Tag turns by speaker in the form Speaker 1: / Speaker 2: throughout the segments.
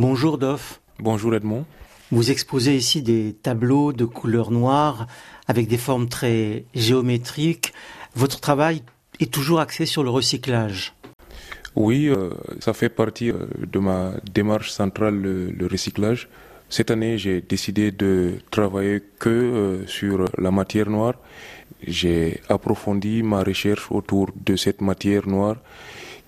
Speaker 1: Bonjour Doff.
Speaker 2: Bonjour Edmond.
Speaker 1: Vous exposez ici des tableaux de couleur noire avec des formes très géométriques. Votre travail est toujours axé sur le recyclage.
Speaker 2: Oui, euh, ça fait partie euh, de ma démarche centrale, le, recyclage. Cette année, j'ai décidé de travailler que euh, sur la matière noire. J'ai approfondi ma recherche autour de cette matière noire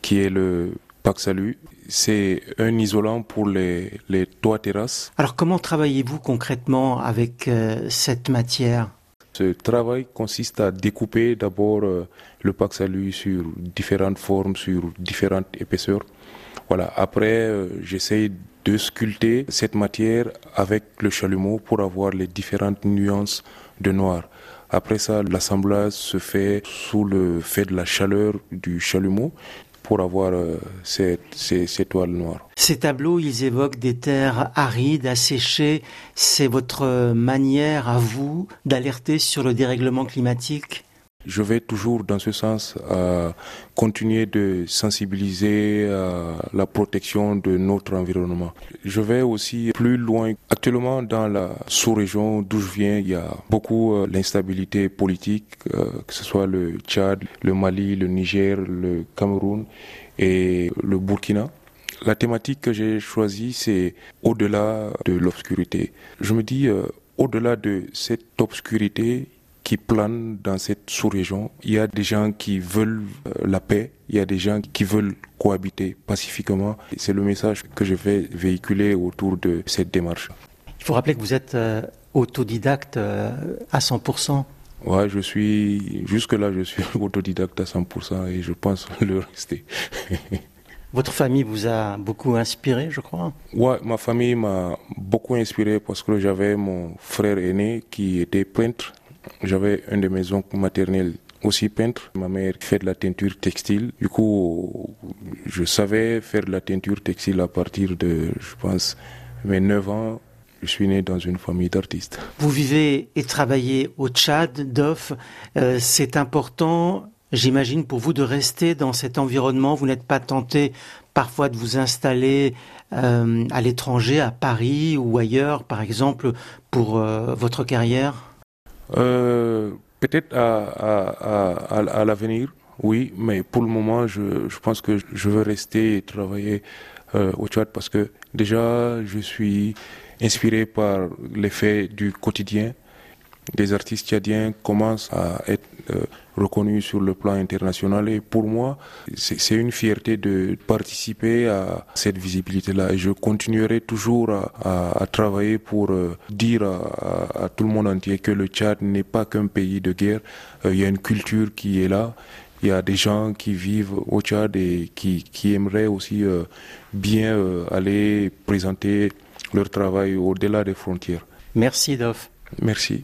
Speaker 2: qui est le Paxalu. C'est un isolant pour les, les toits terrasses.
Speaker 1: Alors comment travaillez-vous concrètement avec cette matière?
Speaker 2: Ce travail consiste à découper d'abord euh, le Paxalu sur différentes formes, sur différentes épaisseurs. Voilà. Après, euh, j'essaye de sculpter cette matière avec le chalumeau pour avoir les différentes nuances de noir. Après ça, l'assemblage se fait sous le fait de la chaleur du chalumeau pour avoir euh, ces, toiles noires.
Speaker 1: Ces tableaux, ils évoquent des terres arides, asséchées. C'est votre manière à vous d'alerter sur le dérèglement climatique?
Speaker 2: Je vais toujours dans ce sens à continuer de sensibiliser à la protection de notre environnement. Je vais aussi plus loin. Actuellement, dans la sous-région d'où je viens, il y a beaucoup euh, l'instabilité politique, euh, que ce soit le Tchad, le Mali, le Niger, le Cameroun et le Burkina. La thématique que j'ai choisie, c'est au-delà de l'obscurité. Je me dis, euh, au-delà de cette obscurité, qui planent dans cette sous-région. Il y a des gens qui veulent euh, la paix, il y a des gens qui veulent cohabiter pacifiquement. C'est le message que je vais véhiculer autour de cette démarche.
Speaker 1: Il faut rappeler que vous êtes euh, autodidacte euh, à 100%.
Speaker 2: Ouais, je suis jusque-là, je suis autodidacte à 100% et je pense le rester.
Speaker 1: Votre famille vous a beaucoup inspiré, je crois
Speaker 2: Ouais, ma famille m'a beaucoup inspiré parce que j'avais mon frère aîné qui était peintre j'avais un de mes oncles maternels aussi peintre. Ma mère fait de la teinture textile. Du coup, je savais faire de la teinture textile à partir de, je pense, mes 9 ans. Je suis né dans une famille d'artistes.
Speaker 1: Vous vivez et travaillez au Tchad, Dof. Euh, c'est important, j'imagine, pour vous de rester dans cet environnement. Vous n'êtes pas tenté parfois de vous installer euh, à l'étranger, à Paris ou ailleurs, par exemple, pour euh, votre carrière?
Speaker 2: Euh, peut-être à, l'avenir, oui, mais pour le moment, je, pense que je veux rester et travailler euh, au Tchad parce que déjà, je suis inspiré par l'effet du quotidien des artistes tchadiens commencent à être euh, reconnus sur le plan international et pour moi c'est une fierté de participer à cette visibilité-là et je continuerai toujours à, travailler pour euh, dire à, tout le monde entier que le Tchad n'est pas qu'un pays de guerre, euh, il y a une culture qui est là, il y a des gens qui vivent au Tchad et qui, qui aimeraient aussi bien aller présenter leur travail au-delà des frontières.
Speaker 1: Merci Dof.
Speaker 2: Merci.